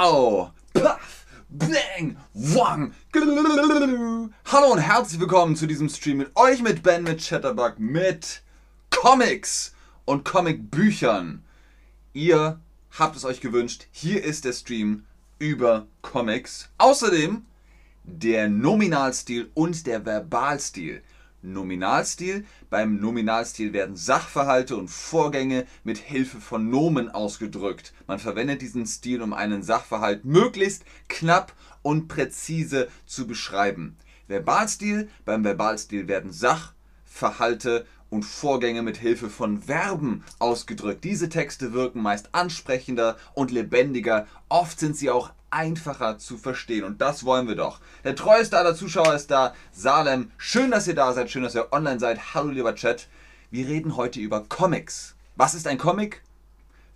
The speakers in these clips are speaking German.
Pow! Puff! Bang! Wang! Hallo und herzlich willkommen zu diesem Stream mit euch, mit Ben, mit Chatterbug, mit Comics und Comicbüchern. Ihr habt es euch gewünscht. Hier ist der Stream über Comics. Außerdem der Nominalstil und der Verbalstil. Nominalstil. Beim Nominalstil werden Sachverhalte und Vorgänge mit Hilfe von Nomen ausgedrückt. Man verwendet diesen Stil, um einen Sachverhalt möglichst knapp und präzise zu beschreiben. Verbalstil. Beim Verbalstil werden Sachverhalte und Vorgänge mit Hilfe von Verben ausgedrückt. Diese Texte wirken meist ansprechender und lebendiger. Oft sind sie auch einfacher zu verstehen. Und das wollen wir doch. Der treueste aller Zuschauer ist da, Salem. Schön, dass ihr da seid, schön, dass ihr online seid. Hallo, lieber Chat. Wir reden heute über Comics. Was ist ein Comic?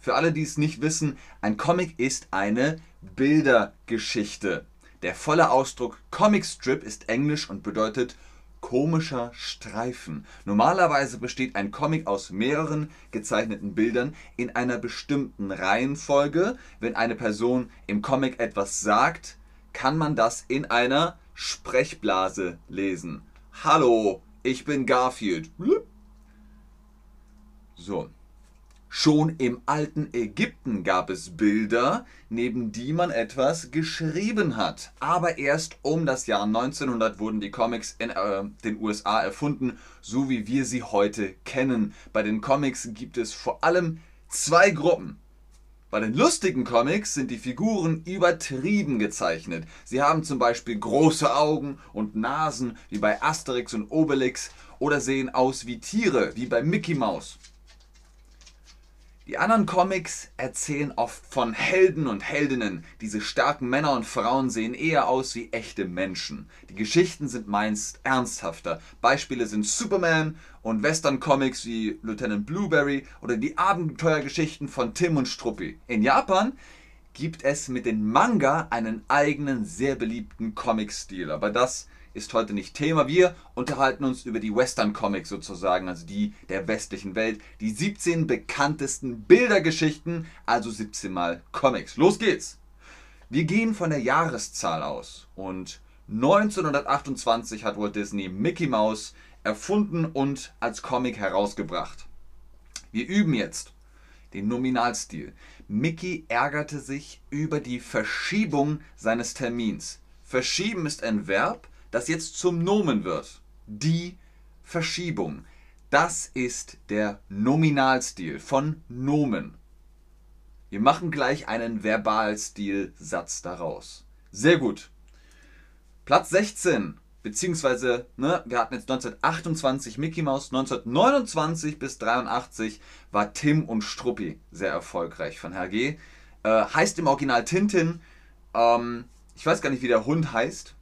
Für alle, die es nicht wissen, ein Comic ist eine Bildergeschichte. Der volle Ausdruck Comic Strip ist englisch und bedeutet komischer Streifen. Normalerweise besteht ein Comic aus mehreren gezeichneten Bildern in einer bestimmten Reihenfolge. Wenn eine Person im Comic etwas sagt, kann man das in einer Sprechblase lesen. Hallo, ich bin Garfield. So, Schon im alten Ägypten gab es Bilder, neben die man etwas geschrieben hat. Aber erst um das Jahr 1900 wurden die Comics in äh, den USA erfunden, so wie wir sie heute kennen. Bei den Comics gibt es vor allem zwei Gruppen. Bei den lustigen Comics sind die Figuren übertrieben gezeichnet. Sie haben zum Beispiel große Augen und Nasen wie bei Asterix und Obelix oder sehen aus wie Tiere wie bei Mickey Mouse. Die anderen Comics erzählen oft von Helden und Heldinnen. Diese starken Männer und Frauen sehen eher aus wie echte Menschen. Die Geschichten sind meist ernsthafter. Beispiele sind Superman und Western-Comics wie Lieutenant Blueberry oder die Abenteuergeschichten von Tim und Struppi. In Japan gibt es mit den Manga einen eigenen, sehr beliebten Comic-Stil. Aber das ist heute nicht Thema. Wir unterhalten uns über die Western Comics sozusagen, also die der westlichen Welt. Die 17 bekanntesten Bildergeschichten, also 17 mal Comics. Los geht's! Wir gehen von der Jahreszahl aus und 1928 hat Walt Disney Mickey Mouse erfunden und als Comic herausgebracht. Wir üben jetzt den Nominalstil. Mickey ärgerte sich über die Verschiebung seines Termins. Verschieben ist ein Verb, das jetzt zum Nomen wird. Die Verschiebung. Das ist der Nominalstil von Nomen. Wir machen gleich einen Verbalstilsatz daraus. Sehr gut. Platz 16, beziehungsweise, ne, wir hatten jetzt 1928 Mickey Mouse, 1929 bis 83 war Tim und Struppi sehr erfolgreich von Herr G. Äh, heißt im Original Tintin. Ähm, ich weiß gar nicht, wie der Hund heißt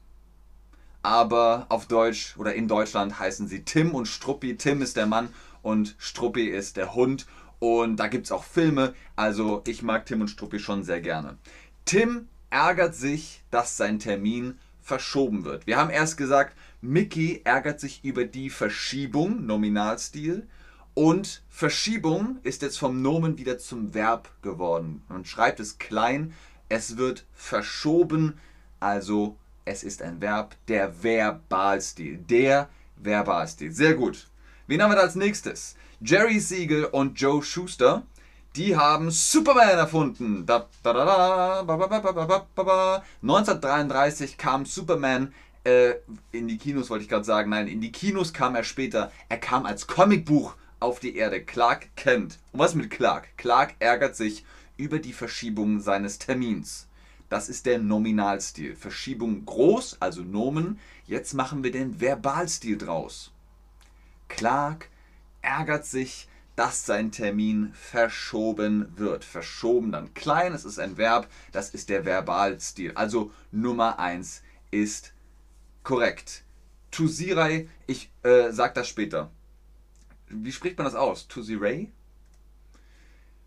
aber auf Deutsch oder in Deutschland heißen sie Tim und Struppi. Tim ist der Mann und Struppi ist der Hund. Und da gibt es auch Filme, also ich mag Tim und Struppi schon sehr gerne. Tim ärgert sich, dass sein Termin verschoben wird. Wir haben erst gesagt, Mickey ärgert sich über die Verschiebung, Nominalstil. Und Verschiebung ist jetzt vom Nomen wieder zum Verb geworden. Man schreibt es klein, es wird verschoben, also es ist ein Verb, der Verbalstil. Der Verbalstil. Sehr gut. Wen haben wir da als nächstes? Jerry Siegel und Joe Schuster. Die haben Superman erfunden. 1933 kam Superman äh, in die Kinos, wollte ich gerade sagen. Nein, in die Kinos kam er später. Er kam als Comicbuch auf die Erde. Clark kennt. Und was mit Clark? Clark ärgert sich über die Verschiebung seines Termins. Das ist der Nominalstil. Verschiebung groß, also Nomen. Jetzt machen wir den Verbalstil draus. Clark ärgert sich, dass sein Termin verschoben wird. Verschoben dann klein, es ist ein Verb, das ist der Verbalstil. Also Nummer 1 ist korrekt. Tusirai, ich äh, sag das später. Wie spricht man das aus? Tusirai?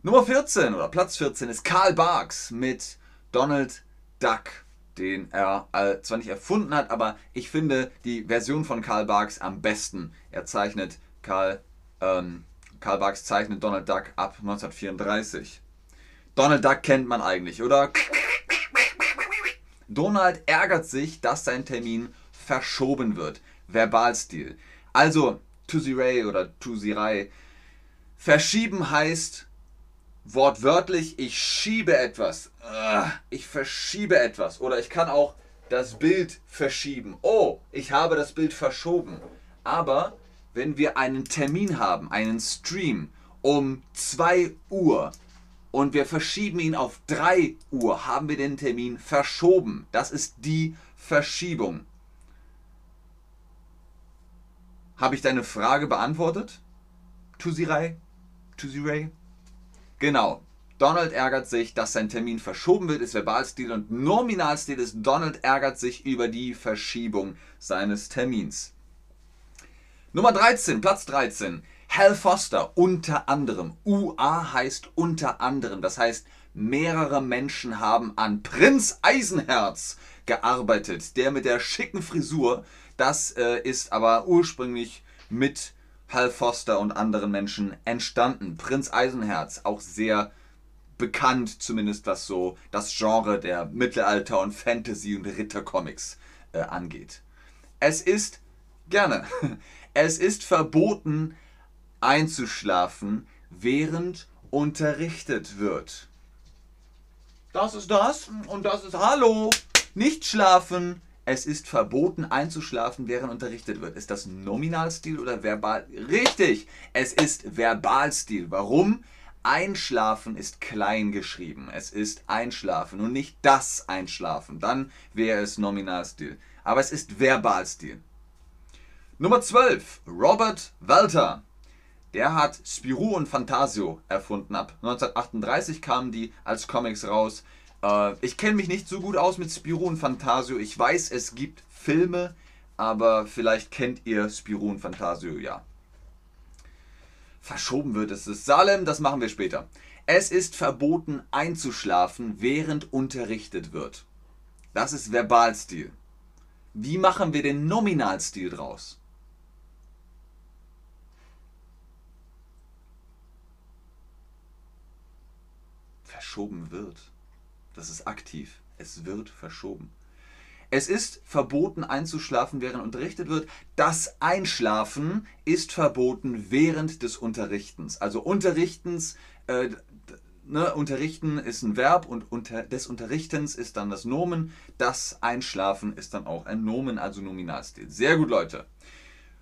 Nummer 14 oder Platz 14 ist Karl Barks mit Donald Duck, den er äh, zwar nicht erfunden hat, aber ich finde die Version von Karl Barks am besten. Er zeichnet Karl, ähm, Karl Barks zeichnet Donald Duck ab 1934. Donald Duck kennt man eigentlich, oder? Donald ärgert sich, dass sein Termin verschoben wird. Verbalstil. Also, Tusi Ray oder Tusi Rai. Verschieben heißt wortwörtlich, ich schiebe etwas. Ich verschiebe etwas. Oder ich kann auch das Bild verschieben. Oh, ich habe das Bild verschoben. Aber wenn wir einen Termin haben, einen Stream um 2 Uhr und wir verschieben ihn auf 3 Uhr, haben wir den Termin verschoben. Das ist die Verschiebung. Habe ich deine Frage beantwortet? Tusirai? Tusirai? Genau. Donald ärgert sich, dass sein Termin verschoben wird, ist Verbalstil und Nominalstil ist Donald ärgert sich über die Verschiebung seines Termins. Nummer 13, Platz 13. Hal Foster, unter anderem. UA heißt unter anderem. Das heißt, mehrere Menschen haben an Prinz Eisenherz gearbeitet. Der mit der schicken Frisur. Das äh, ist aber ursprünglich mit Hal Foster und anderen Menschen entstanden. Prinz Eisenherz, auch sehr bekannt, zumindest was so das Genre der Mittelalter- und Fantasy- und Rittercomics äh, angeht. Es ist gerne. Es ist verboten einzuschlafen, während unterrichtet wird. Das ist das und das ist Hallo. Nicht schlafen. Es ist verboten einzuschlafen, während unterrichtet wird. Ist das Nominalstil oder Verbal? Richtig, es ist Verbalstil. Warum? Einschlafen ist klein geschrieben. Es ist Einschlafen und nicht das Einschlafen. Dann wäre es Nominalstil. Aber es ist Verbalstil. Nummer 12. Robert Walter. Der hat Spirou und Fantasio erfunden. Ab 1938 kamen die als Comics raus. Äh, ich kenne mich nicht so gut aus mit Spirou und Fantasio. Ich weiß, es gibt Filme, aber vielleicht kennt ihr Spirou und Fantasio ja. Verschoben wird es. Salem, das machen wir später. Es ist verboten einzuschlafen, während unterrichtet wird. Das ist Verbalstil. Wie machen wir den Nominalstil draus? verschoben wird. Das ist aktiv. Es wird verschoben. Es ist verboten einzuschlafen, während unterrichtet wird. Das Einschlafen ist verboten während des Unterrichtens. Also Unterrichtens, äh, ne, Unterrichten ist ein Verb und unter, des Unterrichtens ist dann das Nomen. Das Einschlafen ist dann auch ein Nomen, also Nominalstil. Sehr gut, Leute.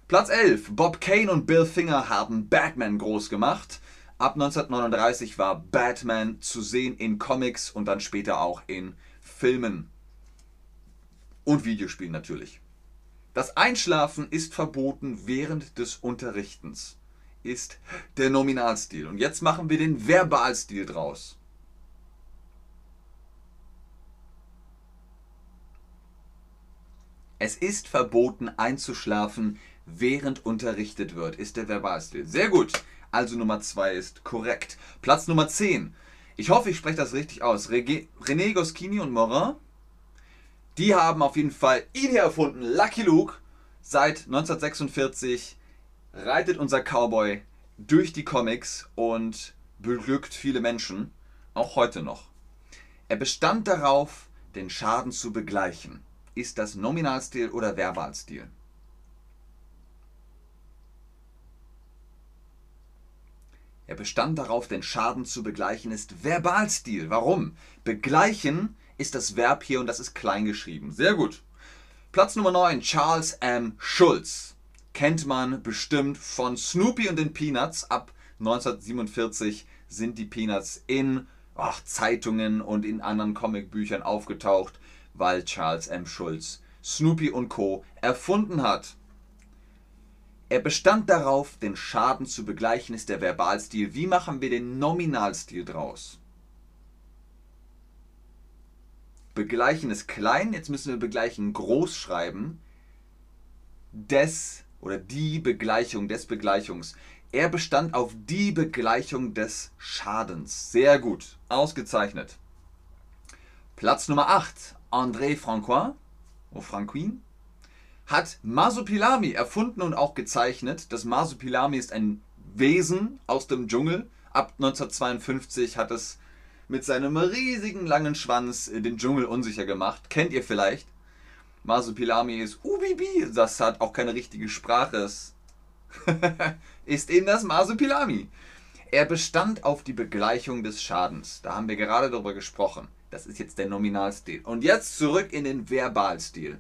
Platz 11. Bob Kane und Bill Finger haben Batman groß gemacht. Ab 1939 war Batman zu sehen in Comics und dann später auch in Filmen und Videospielen natürlich. Das Einschlafen ist verboten während des Unterrichtens, ist der Nominalstil. Und jetzt machen wir den Verbalstil draus. Es ist verboten einzuschlafen, während unterrichtet wird, ist der Verbalstil. Sehr gut. Also Nummer 2 ist korrekt. Platz Nummer 10. Ich hoffe, ich spreche das richtig aus. René Goscinny und Morin, die haben auf jeden Fall ihn hier erfunden. Lucky Luke. Seit 1946 reitet unser Cowboy durch die Comics und beglückt viele Menschen, auch heute noch. Er bestand darauf, den Schaden zu begleichen. Ist das Nominalstil oder Verbalstil? Er bestand darauf, den Schaden zu begleichen, ist Verbalstil. Warum? Begleichen ist das Verb hier und das ist klein geschrieben. Sehr gut. Platz Nummer 9, Charles M. Schulz. Kennt man bestimmt von Snoopy und den Peanuts. Ab 1947 sind die Peanuts in ach, Zeitungen und in anderen Comicbüchern aufgetaucht, weil Charles M. Schulz Snoopy und Co. erfunden hat. Er bestand darauf, den Schaden zu begleichen, ist der Verbalstil. Wie machen wir den Nominalstil draus? Begleichen ist klein, jetzt müssen wir begleichen groß schreiben. Des oder die Begleichung des Begleichungs. Er bestand auf die Begleichung des Schadens. Sehr gut, ausgezeichnet. Platz Nummer 8, André Francois, oh, Franquin, hat Masupilami erfunden und auch gezeichnet. Das Masupilami ist ein Wesen aus dem Dschungel. Ab 1952 hat es mit seinem riesigen langen Schwanz den Dschungel unsicher gemacht. Kennt ihr vielleicht? Masupilami ist Ubibi. Das hat auch keine richtige Sprache. ist eben das Masupilami. Er bestand auf die Begleichung des Schadens. Da haben wir gerade darüber gesprochen. Das ist jetzt der Nominalstil. Und jetzt zurück in den Verbalstil.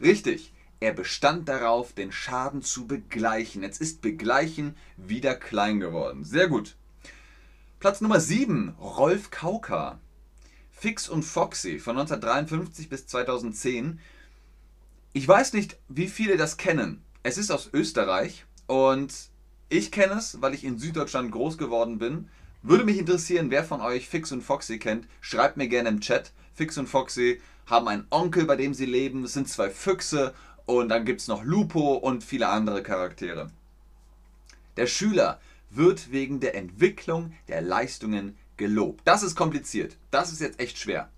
Richtig. Er bestand darauf, den Schaden zu begleichen. Jetzt ist begleichen wieder klein geworden. Sehr gut. Platz Nummer 7. Rolf Kauka. Fix und Foxy von 1953 bis 2010. Ich weiß nicht, wie viele das kennen. Es ist aus Österreich und ich kenne es, weil ich in Süddeutschland groß geworden bin. Würde mich interessieren, wer von euch Fix und Foxy kennt. Schreibt mir gerne im Chat. Fix und Foxy haben einen Onkel, bei dem sie leben. Es sind zwei Füchse und dann gibt es noch Lupo und viele andere Charaktere. Der Schüler wird wegen der Entwicklung der Leistungen gelobt. Das ist kompliziert. Das ist jetzt echt schwer.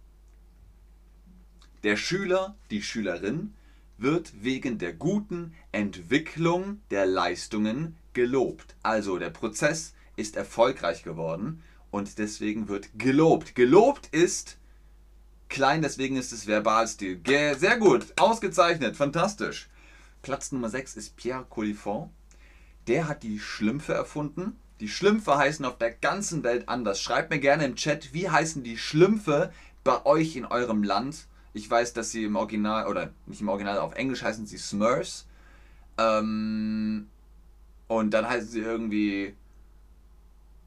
Der Schüler, die Schülerin wird wegen der guten Entwicklung der Leistungen gelobt. Also der Prozess ist erfolgreich geworden und deswegen wird gelobt. Gelobt ist klein, deswegen ist es Verbalstil. Sehr gut, ausgezeichnet, fantastisch. Platz Nummer 6 ist Pierre Colifon. Der hat die Schlümpfe erfunden. Die Schlümpfe heißen auf der ganzen Welt anders. Schreibt mir gerne im Chat, wie heißen die Schlümpfe bei euch in eurem Land. Ich weiß, dass sie im Original, oder nicht im Original, auf Englisch heißen sie Smurfs. Ähm, und dann heißen sie irgendwie,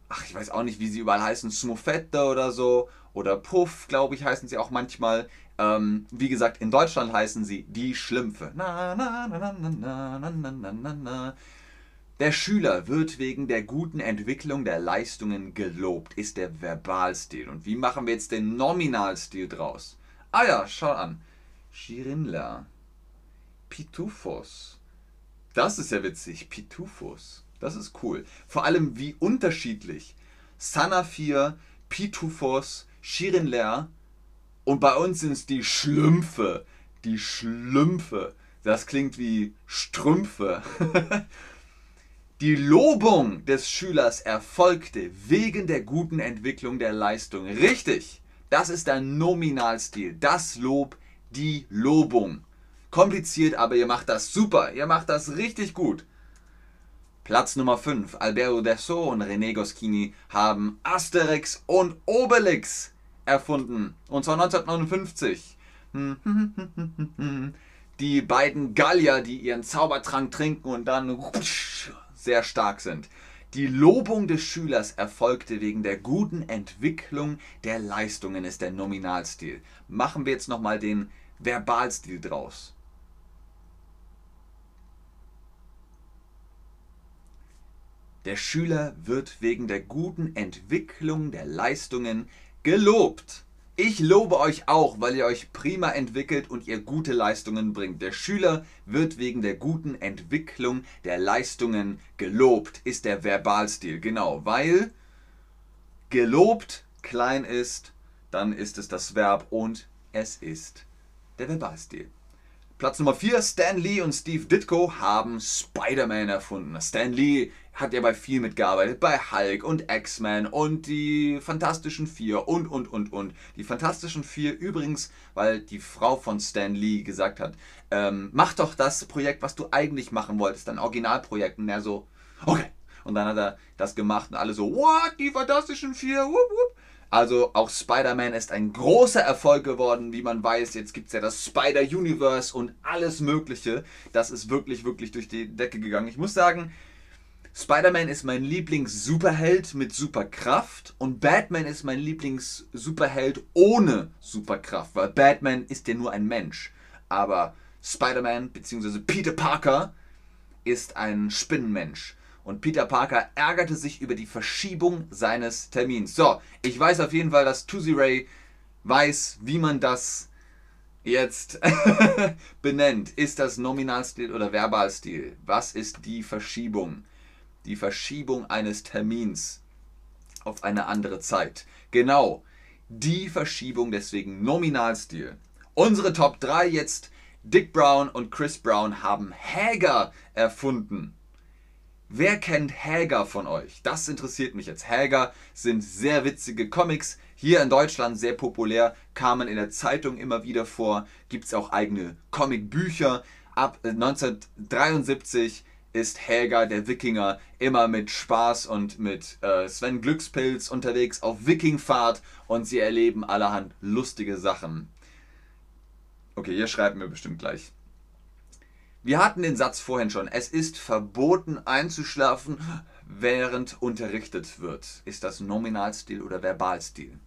ach, ich weiß auch nicht, wie sie überall heißen, Smufette oder so oder Puff, glaube ich, heißen sie auch manchmal. Ähm, wie gesagt, in Deutschland heißen sie die Schlümpfe. Na, na, na, der Schüler wird wegen der guten Entwicklung der Leistungen gelobt, ist der Verbalstil. Und wie machen wir jetzt den Nominalstil draus? Ah ja, schau an. Schirinla. Pitufos. Das ist ja witzig. Pitufos. Das ist cool. Vor allem wie unterschiedlich. Sanafir, Pitufos, Shirinler und bei uns sind es die Schlümpfe. Die Schlümpfe. Das klingt wie Strümpfe. Die Lobung des Schülers erfolgte wegen der guten Entwicklung der Leistung. Richtig, das ist der Nominalstil. Das Lob, die Lobung. Kompliziert, aber ihr macht das super. Ihr macht das richtig gut. Platz Nummer 5. Alberto Dessau und René Goscinny haben Asterix und Obelix erfunden. Und zwar 1959. Die beiden Gallier, die ihren Zaubertrank trinken und dann sehr stark sind. Die Lobung des Schülers erfolgte wegen der guten Entwicklung der Leistungen, ist der Nominalstil. Machen wir jetzt nochmal den Verbalstil draus. Der Schüler wird wegen der guten Entwicklung der Leistungen gelobt. Ich lobe euch auch, weil ihr euch prima entwickelt und ihr gute Leistungen bringt. Der Schüler wird wegen der guten Entwicklung der Leistungen gelobt, ist der Verbalstil. Genau, weil gelobt klein ist, dann ist es das Verb und es ist der Verbalstil. Platz Nummer 4, Stan Lee und Steve Ditko haben Spider-Man erfunden. Stan Lee hat ja bei viel mitgearbeitet, bei Hulk und X-Men und die Fantastischen Vier und, und, und, und. Die Fantastischen Vier übrigens, weil die Frau von Stan Lee gesagt hat, ähm, mach doch das Projekt, was du eigentlich machen wolltest, dein Originalprojekt. Und er so, okay. Und dann hat er das gemacht und alle so, what, die Fantastischen Vier, wup, wup. Also auch Spider-Man ist ein großer Erfolg geworden, wie man weiß. Jetzt gibt es ja das Spider-Universe und alles Mögliche. Das ist wirklich, wirklich durch die Decke gegangen. Ich muss sagen, Spider-Man ist mein Lieblings-Superheld mit Superkraft und Batman ist mein Lieblings-Superheld ohne Superkraft, weil Batman ist ja nur ein Mensch. Aber Spider-Man bzw. Peter Parker ist ein Spinnenmensch. Und Peter Parker ärgerte sich über die Verschiebung seines Termins. So, ich weiß auf jeden Fall, dass Tuesday Ray weiß, wie man das jetzt benennt. Ist das Nominalstil oder Verbalstil? Was ist die Verschiebung? die Verschiebung eines Termins auf eine andere Zeit. Genau, die Verschiebung deswegen Nominalstil. Unsere Top 3 jetzt, Dick Brown und Chris Brown haben Hager erfunden. Wer kennt Häger von euch? Das interessiert mich jetzt. Häger sind sehr witzige Comics. Hier in Deutschland sehr populär, kamen in der Zeitung immer wieder vor. Gibt es auch eigene Comicbücher. Ab 1973 ist Helga, der Wikinger, immer mit Spaß und mit äh, Sven Glückspilz unterwegs auf Wikingfahrt und sie erleben allerhand lustige Sachen. Okay, ihr schreibt mir bestimmt gleich. Wir hatten den Satz vorhin schon. Es ist verboten einzuschlafen, während unterrichtet wird. Ist das Nominalstil oder Verbalstil?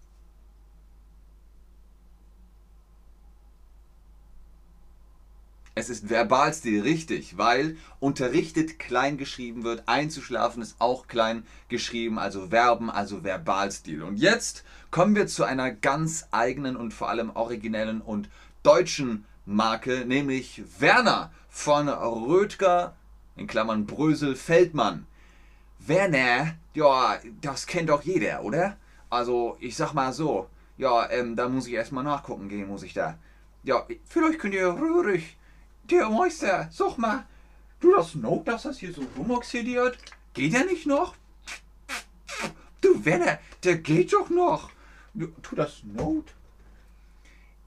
Es ist Verbalstil richtig, weil unterrichtet klein geschrieben wird. Einzuschlafen ist auch klein geschrieben, also Verben, also Verbalstil. Und jetzt kommen wir zu einer ganz eigenen und vor allem originellen und deutschen Marke, nämlich Werner von Rödger, in Klammern Brösel Feldmann. Werner, ja, das kennt doch jeder, oder? Also, ich sag mal so, ja, ähm, da muss ich erstmal nachgucken gehen, muss ich da. Ja, vielleicht könnt ihr rührig der Meister, sag mal, du das Note, dass das hier so rumoxidiert? Geht der nicht noch? Du Werner, der geht doch noch. Tu das Note.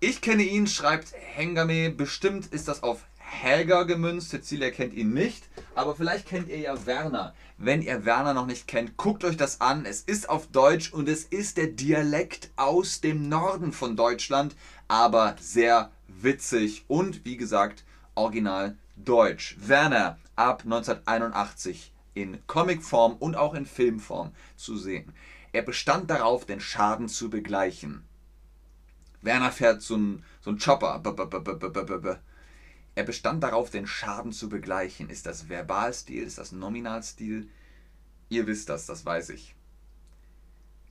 Ich kenne ihn, schreibt Hengame. Bestimmt ist das auf Helga gemünzt. Cecilia kennt ihn nicht. Aber vielleicht kennt ihr ja Werner. Wenn ihr Werner noch nicht kennt, guckt euch das an. Es ist auf Deutsch und es ist der Dialekt aus dem Norden von Deutschland. Aber sehr witzig und wie gesagt, original deutsch. Werner ab 1981 in Comicform und auch in Filmform zu sehen. Er bestand darauf, den Schaden zu begleichen. Werner fährt so einen so Chopper. Er bestand darauf, den Schaden zu begleichen. Ist das Verbalstil? Ist das Nominalstil? Ihr wisst das, das weiß ich.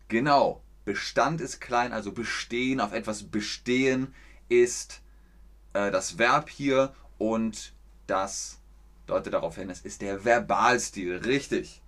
Genau. Bestand ist klein, also bestehen, auf etwas bestehen ist äh, das Verb hier und das deutet darauf hin, es ist der Verbalstil, richtig.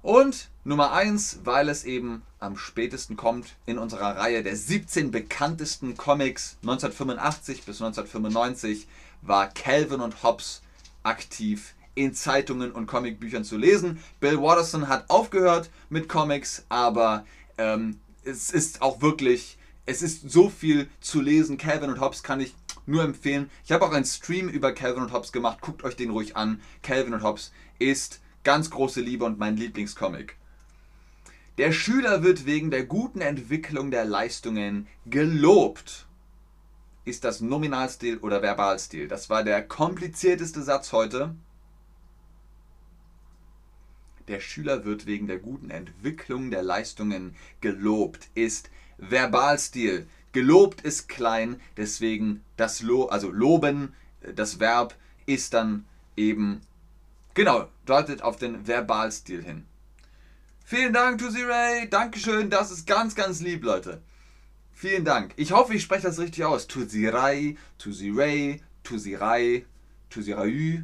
Und Nummer 1, weil es eben am spätesten kommt in unserer Reihe der 17 bekanntesten Comics 1985 bis 1995 war Calvin und Hobbes aktiv in Zeitungen und Comicbüchern zu lesen. Bill Watterson hat aufgehört mit Comics, aber ähm, es ist auch wirklich, es ist so viel zu lesen. Calvin und Hobbes kann ich nur empfehlen. Ich habe auch einen Stream über Calvin und Hobbes gemacht. Guckt euch den ruhig an. Calvin und Hobbes ist ganz große Liebe und mein Lieblingscomic. Der Schüler wird wegen der guten Entwicklung der Leistungen gelobt. Ist das Nominalstil oder Verbalstil? Das war der komplizierteste Satz heute. Der Schüler wird wegen der guten Entwicklung der Leistungen gelobt. Ist Verbalstil. Gelobt ist klein, deswegen das Lo, also loben, das Verb ist dann eben, genau, deutet auf den Verbalstil hin. Vielen Dank, Tusi Ray. Dankeschön, das ist ganz, ganz lieb, Leute. Vielen Dank. Ich hoffe, ich spreche das richtig aus. Tusi Ray, Tusi Ray, Tusi Ray, Tusi Ray.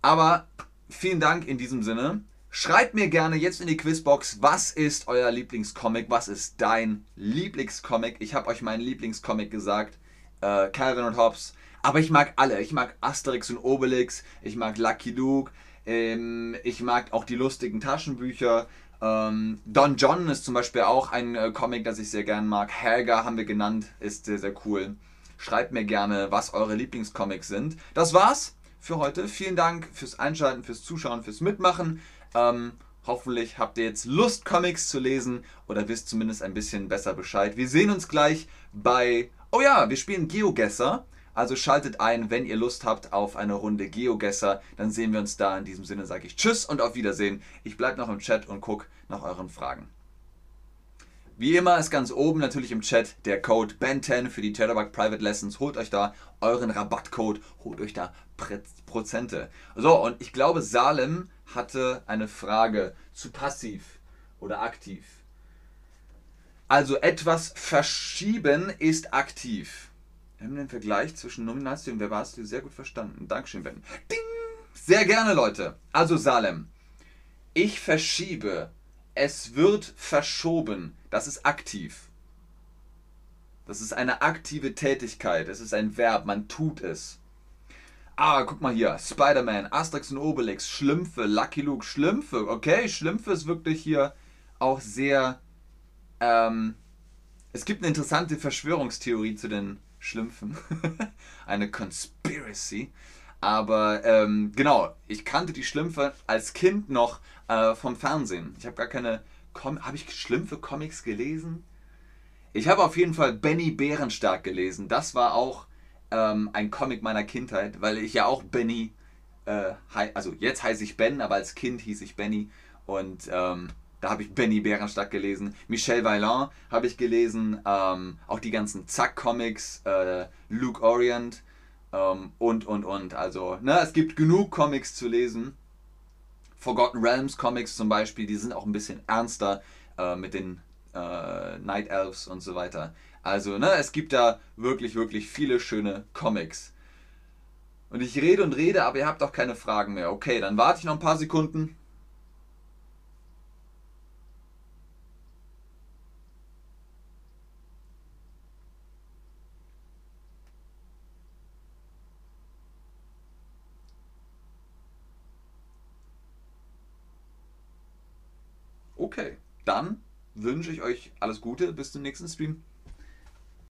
Aber vielen Dank in diesem Sinne. Schreibt mir gerne jetzt in die Quizbox, was ist euer Lieblingscomic? Was ist dein Lieblingscomic? Ich habe euch meinen Lieblingscomic gesagt, äh, Calvin und Hobbes. Aber ich mag alle. Ich mag Asterix und Obelix. Ich mag Lucky Luke. Ähm, ich mag auch die lustigen Taschenbücher. Ähm, Don John ist zum Beispiel auch ein äh, Comic, das ich sehr gern mag. Helga haben wir genannt, ist sehr, sehr cool. Schreibt mir gerne, was eure Lieblingscomics sind. Das war's für heute. Vielen Dank fürs Einschalten, fürs Zuschauen, fürs Mitmachen. Ähm, hoffentlich habt ihr jetzt Lust, Comics zu lesen oder wisst zumindest ein bisschen besser Bescheid. Wir sehen uns gleich bei. Oh ja, wir spielen Geogesser. Also schaltet ein, wenn ihr Lust habt auf eine Runde Geogesser. Dann sehen wir uns da. In diesem Sinne sage ich Tschüss und auf Wiedersehen. Ich bleibe noch im Chat und gucke nach euren Fragen. Wie immer ist ganz oben natürlich im Chat der Code BEN10 für die Terrorbug Private Lessons. Holt euch da euren Rabattcode, holt euch da Prozente. So, und ich glaube, Salem hatte eine Frage zu passiv oder aktiv. Also etwas verschieben ist aktiv. Wir haben den Vergleich zwischen Nominalstil und Verbalstil sehr gut verstanden. Dankeschön, Ben. Ding! Sehr gerne, Leute. Also Salem. Ich verschiebe es wird verschoben. Das ist aktiv. Das ist eine aktive Tätigkeit. Es ist ein Verb. Man tut es. Ah, guck mal hier. Spider-Man, Asterix und Obelix, Schlümpfe, Lucky Luke, Schlümpfe. Okay, Schlümpfe ist wirklich hier auch sehr. Ähm, es gibt eine interessante Verschwörungstheorie zu den Schlümpfen. eine Conspiracy. Aber ähm, genau, ich kannte die Schlümpfe als Kind noch äh, vom Fernsehen. Ich habe gar keine. Habe ich Schlümpfe Comics gelesen? Ich habe auf jeden Fall Benny Bärenstark gelesen. Das war auch ähm, ein Comic meiner Kindheit, weil ich ja auch Benny, äh, also jetzt heiße ich Ben, aber als Kind hieß ich Benny. Und ähm, da habe ich Benny Bärenstark gelesen. Michel Vaillant habe ich gelesen. Ähm, auch die ganzen Zack-Comics, äh, Luke Orient ähm, und, und, und. Also, ne, es gibt genug Comics zu lesen. Forgotten Realms Comics zum Beispiel, die sind auch ein bisschen ernster äh, mit den äh, Night Elves und so weiter. Also, ne, es gibt da wirklich, wirklich viele schöne Comics. Und ich rede und rede, aber ihr habt auch keine Fragen mehr. Okay, dann warte ich noch ein paar Sekunden. Okay, dann wünsche ich euch alles Gute. Bis zum nächsten Stream.